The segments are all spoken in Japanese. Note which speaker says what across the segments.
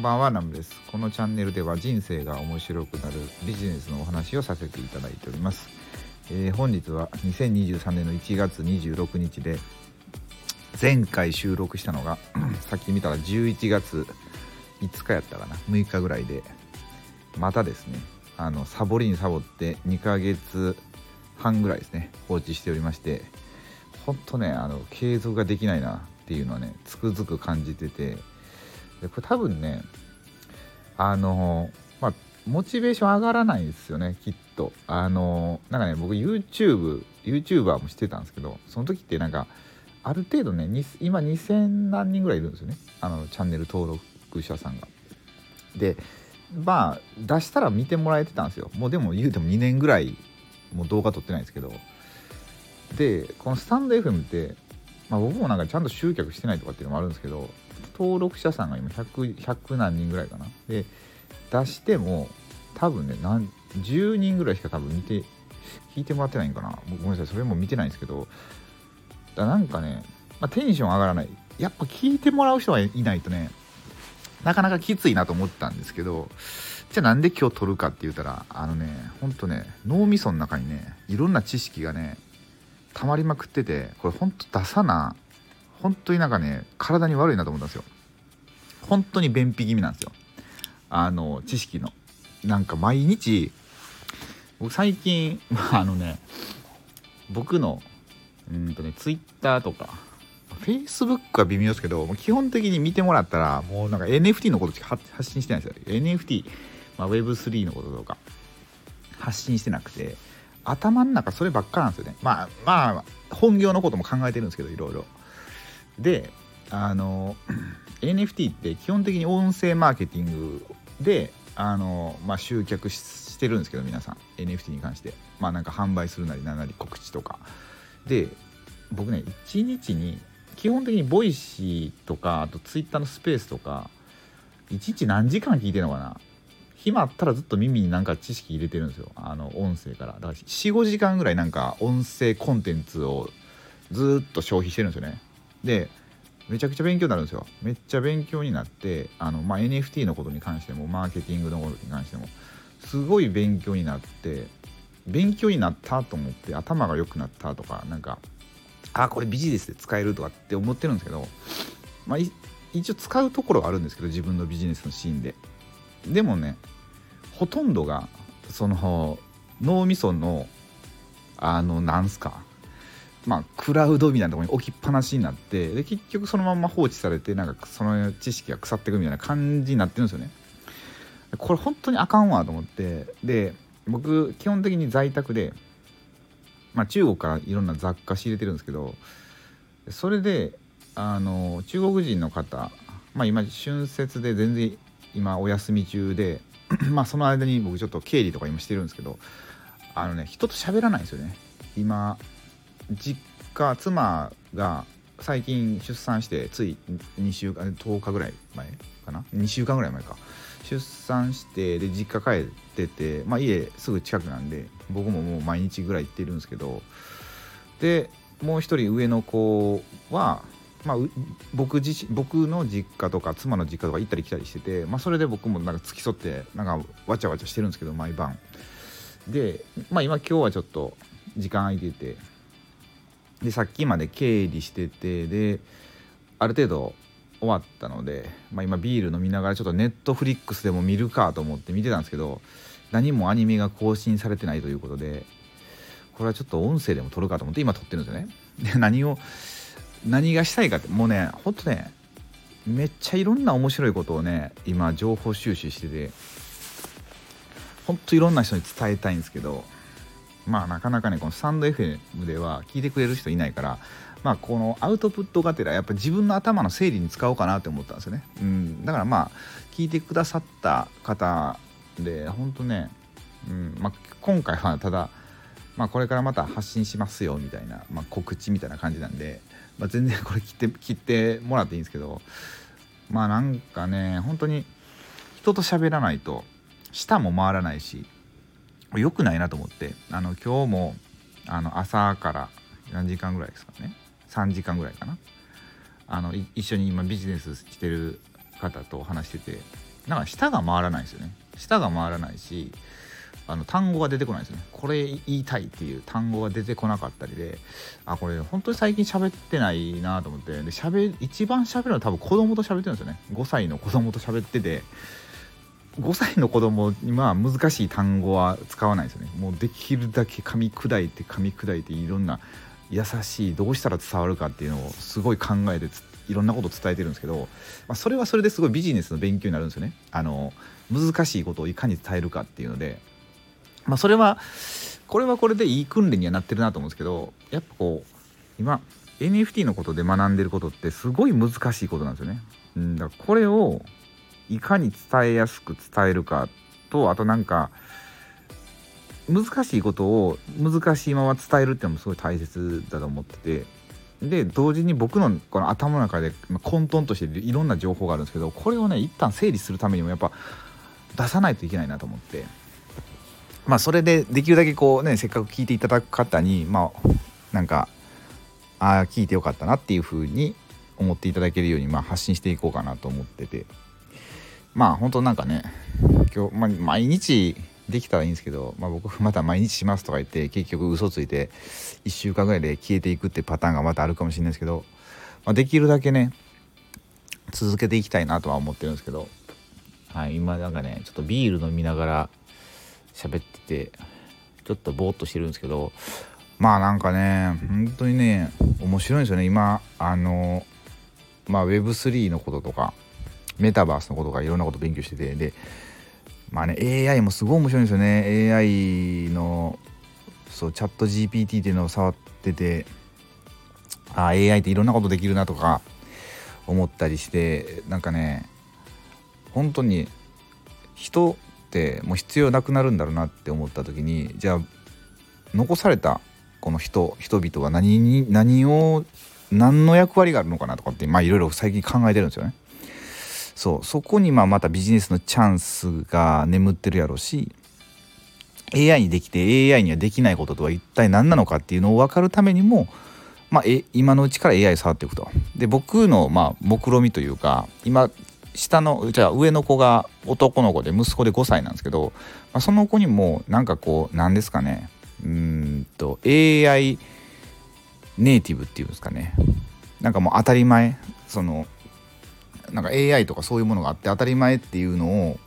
Speaker 1: んばんはナムです。このチャンネルでは人生が面白くなるビジネスのお話をさせていただいております、えー、本日は2023年の1月26日で前回収録したのが さっき見たら11月5日やったかな。6日ぐらいでまたですねあのサボりにサボって2ヶ月半ぐらいですね放置しておりましてほんとねあの継続ができないなっていうのはねつくづく感じててでこれ多分ねあのまあモチベーション上がらないですよねきっと。あのなんかね僕 YouTube YouTuber もしてたんですけどその時ってなんかある程度ね今2000何人ぐらいいるんですよね。あのチャンネル登録者さんが。でまあ出したら見てもらえてたんですよ。もうでも言うても2年ぐらいもう動画撮ってないですけど。でこのスタンド FM って、まあ、僕もなんかちゃんと集客してないとかっていうのもあるんですけど登録者さんが今 100, 100何人ぐらいかな？で出しても多分ね何10人ぐらいしか多分見て聞いてもらってないんかな？ごめんなさいそれも見てないんですけどだなんかね、まあ、テンション上がらない。やっぱ聞いてもらう人はいないとねなかなかきついなと思ったんですけどじゃあなんで今日撮るかって言ったらあのねほんとね脳みその中にねいろんな知識がね溜まりまくっててこれほんと出さな本当になんかね体に悪いなと思ったんですよ。本当に便秘気味なんですよ。あの知識の。なんか毎日僕最近 あのね僕のうんとねツイッターとか Facebook は微妙ですけど基本的に見てもらったらもうなんか NFT のことしか発信してないんですよ。NFT、まあ、Web3 のこととか発信してなくて頭の中そればっかなんですよね。まあまあ本業のことも考えてるんですけどいろいろ。であの NFT って基本的に音声マーケティングであの、まあ、集客してるんですけど皆さん。NFT に関して。まあなんか販売するなりなんなり告知とか。で僕ね1日に基本的に Voicy とかあと Twitter のスペースとか1日何時間聞いてるのかな。暇あったらずっと耳になんか知識入れてるんですよ。あの音声から。だから45時間ぐらいなんか音声コンテンツをずっと消費してるんですよね。でめちゃくちゃ勉強になるんですよ。めっちゃ勉強になってあの、まあ、NFT のことに関してもマーケティングのことに関してもすごい勉強になって勉強になったと思って頭が良くなったとかなんかあこれビジネスで使えるとかって思ってるんですけど、まあ、一応使うところはあるんですけど自分のビジネスのシーンで。でもねほとんどがその脳みそのあのなんすかまあ、クラウドみたいなとこに置きっぱなしになってで結局そのまま放置されてなんかその知識が腐っていくみたいな感じになってるんですよね。これ本当にあかんわと思ってで僕基本的に在宅で、まあ、中国からいろんな雑貨仕入れてるんですけどそれであの中国人の方、まあ、今春節で全然今お休み中で まあその間に僕ちょっと経理とか今してるんですけどあのね人と喋らないんですよね今実家妻が最近出産してつい2週間10日ぐらい前かな？2週間ぐらい前か。出産してで実家帰ってて、まあ、家すぐ近くなんで僕ももう毎日ぐらい行ってるんですけどでもう一人上の子は、まあ、僕自身僕の実家とか妻の実家とか行ったり来たりしてて、まあ、それで僕もなんか付き添ってなんかわちゃわちゃしてるんですけど毎晩。で、まあ、今今日はちょっと時間空いててでさっきまで経理しててである程度終わったので、まあ、今ビール飲みながらちょっとネットフリックスでも見るかと思って見てたんですけど何もアニメが更新されてないということでこれはちょっと音声でも撮るかと思って今撮ってるんですよね。で何を何がしたいかってもうねほんとねめっちゃいろんな面白いことをね今情報収集しててほんといろんな人に伝えたいんですけどまあなかなかねこのスタンド FM では聞いてくれる人いないからまあこのアウトプットがてらやっぱ自分の頭の整理に使おうかなって思ったんですよね、うん、だからまあ聞いてくださった方で本当ね、うん。まあ、今回はただまあこれからまた発信しますよみたいな、まあ、告知みたいな感じなんで、まあ、全然 これ切って切ってもらっていいんですけどまあなんかね本当に人と喋らないと舌も回らないし良くないなと思ってあの今日もあの朝から何時間ぐらいですかね。3時間ぐらいかな。あの一緒に今ビジネスしてる方と話しててなんか舌が回らないですよね。舌が回らないしあの単語が出てこないですね。これ言いたいっていう単語が出てこなかったりであこれ本当に最近喋ってないなと思ってで喋一番喋るのは多分子供と喋ってるんですよね。5歳の子供と喋ってて5歳の子供には難しい単語は使わないですよねもうできるだけ噛み砕いて噛み砕いていろんな優しいどうしたら伝わるかっていうのをすごい考えていろんなことを伝えてるんですけど、まあ、それはそれですごいビジネスの勉強になるんですよねあの難しいことをいかに伝えるかっていうのでまあ、それはこれはこれでいい訓練にはなってるなと思うんですけどやっぱこう今 NFT のことで学んでることってすごい難しいことなんですよね。うん、だからこれをいかに伝えやすく伝えるかとあとなんか難しいことを難しいまま伝えるっていうのもすごい大切だと思っててで同時に僕のこの頭の中で混沌としていろんな情報があるんですけどこれをね一旦整理するためにもやっぱ出さないといけないなと思って。まあそれでできるだけこうねせっかく聞いていただく方にまあなんかああ聞いてよかったなっていう風に思っていただけるようにまあ発信していこうかなと思ってて。まあ本当なんかね今日、まあ、毎日できたらいいんですけど、まあ、僕また毎日しますとか言って結局嘘ついて1週間ぐらいで消えていくってパターンがまたあるかもしれないですけど、まあ、できるだけね続けていきたいなとは思ってるんですけど、はい、今なんかねちょっとビール飲みながら喋っててちょっとぼーっとしてるんですけどまあなんかね本当にね面白いんですよね。今あのまあ Web3 のこととかメタバースのこととかいろんなこと勉強しててでまあね AI もすごい面白いんですよね AI のそうチャット GPT っていうのを触っててあ AI っていろんなことできるなとか思ったりしてなんかね本当に人ってもう必要なくなるんだろうなって思った時にじゃあ残されたこの人人々は何に何を何の役割があるのかなとかってまあいろいろ最近考えてるんですよね。そうそこにまあまたビジネスのチャンスが眠ってるやろうし AI にできて AI にはできないこととは一体何なのかっていうのを分かるためにも、まあ、え今のうちから AI 触っていくと。で僕のまあ目論見みというか今下のじゃあ上の子が男の子で息子で5歳なんですけど、まあ、その子にもなんかこう何ですかねうんと AI ネイティブっていうんですかねなんかもう当たり前そのなんか AI とかそういうものがあって当たり前っていうのを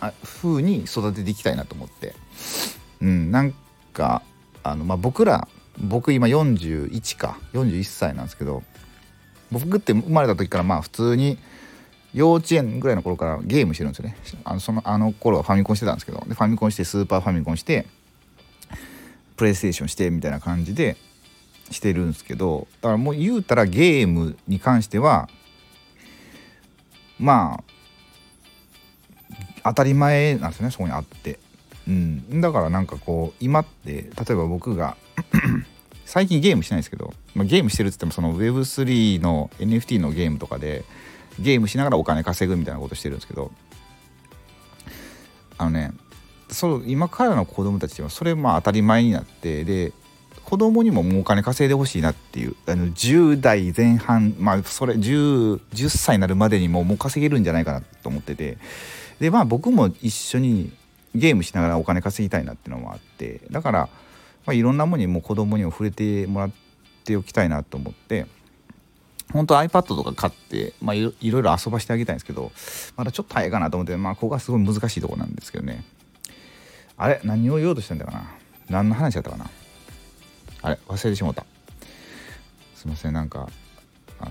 Speaker 1: あ風に育てていきたいなと思って。うんなんかあのまあ僕ら僕今41か。41歳なんですけど僕って生まれた時からまあ普通に幼稚園ぐらいの頃からゲームしてるんですよね。あのそのあの頃はファミコンしてたんですけどでファミコンしてスーパーファミコンしてプレイステーションしてみたいな感じでしてるんですけどだからもう言うたらゲームに関してはまあ当たり前なんですねそこにあって、うん、だからなんかこう今って例えば僕が 最近ゲームしないですけど、まあ、ゲームしてるっつってもその Web3 の NFT のゲームとかでゲームしながらお金稼ぐみたいなことしてるんですけどあのねそう今からの子供たちはそれまあ当たり前になってで子供にももうお金稼いでほしいなっていうあの10代前半まあそれ 10, 10歳になるまでにももう稼げるんじゃないかなと思ってて。でまあ僕も一緒にゲームしながらお金稼ぎたいなっていうのもあって。だから、まあ、いろんなものにも子供にも触れてもらっておきたいなと思って。本当 iPad とか買って、まあ、いろいろ遊ばしてあげたいんですけど、まだちょっと早いかなと思って、まあ、ここがすごい難しいとこなんですけどね。あれ何を言おうとしたんだかな。何の話だったかな。あれ忘れてしまった。すいません、なんか、あの、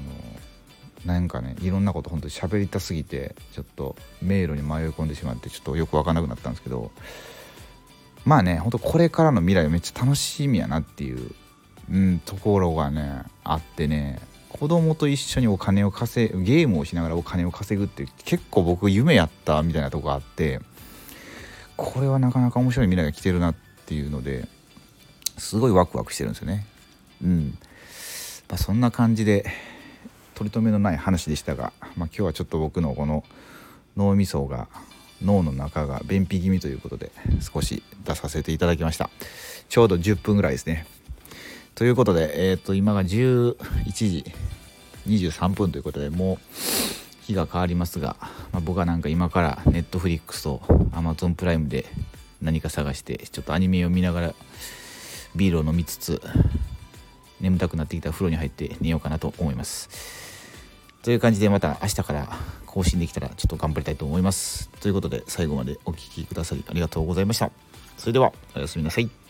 Speaker 1: なんかね、いろんなこと本当に喋りたすぎて、ちょっと迷路に迷い込んでしまって、ちょっとよくわかんなくなったんですけど、まあね、ほんとこれからの未来めっちゃ楽しみやなっていう、うん、ところがね、あってね、子供と一緒にお金を稼ぐゲームをしながらお金を稼ぐって結構僕夢やったみたいなとこがあってこれはなかなか面白い未来が来てるなっていうのですごいワクワクしてるんですよね。うん、まあ、そんな感じで取り留めのない話でしたが、まあ、今日はちょっと僕のこの脳みそが脳の中が便秘気味ということで少し出させていただきました。ちょうど10分ぐらいですね。ということで、えー、と今が11時23分ということでもう
Speaker 2: 日が変わりますが、まあ、僕はなんか今からネットフリックスと Amazon プライムで何か探してちょっとアニメを見ながらビールを飲みつつ眠たくなってきた風呂に入って寝ようかなと思います。という感じでまた明日から更新できたらちょっと頑張りたいと思います。ということで最後までお聴きくださりありがとうございました。それではおやすみなさい。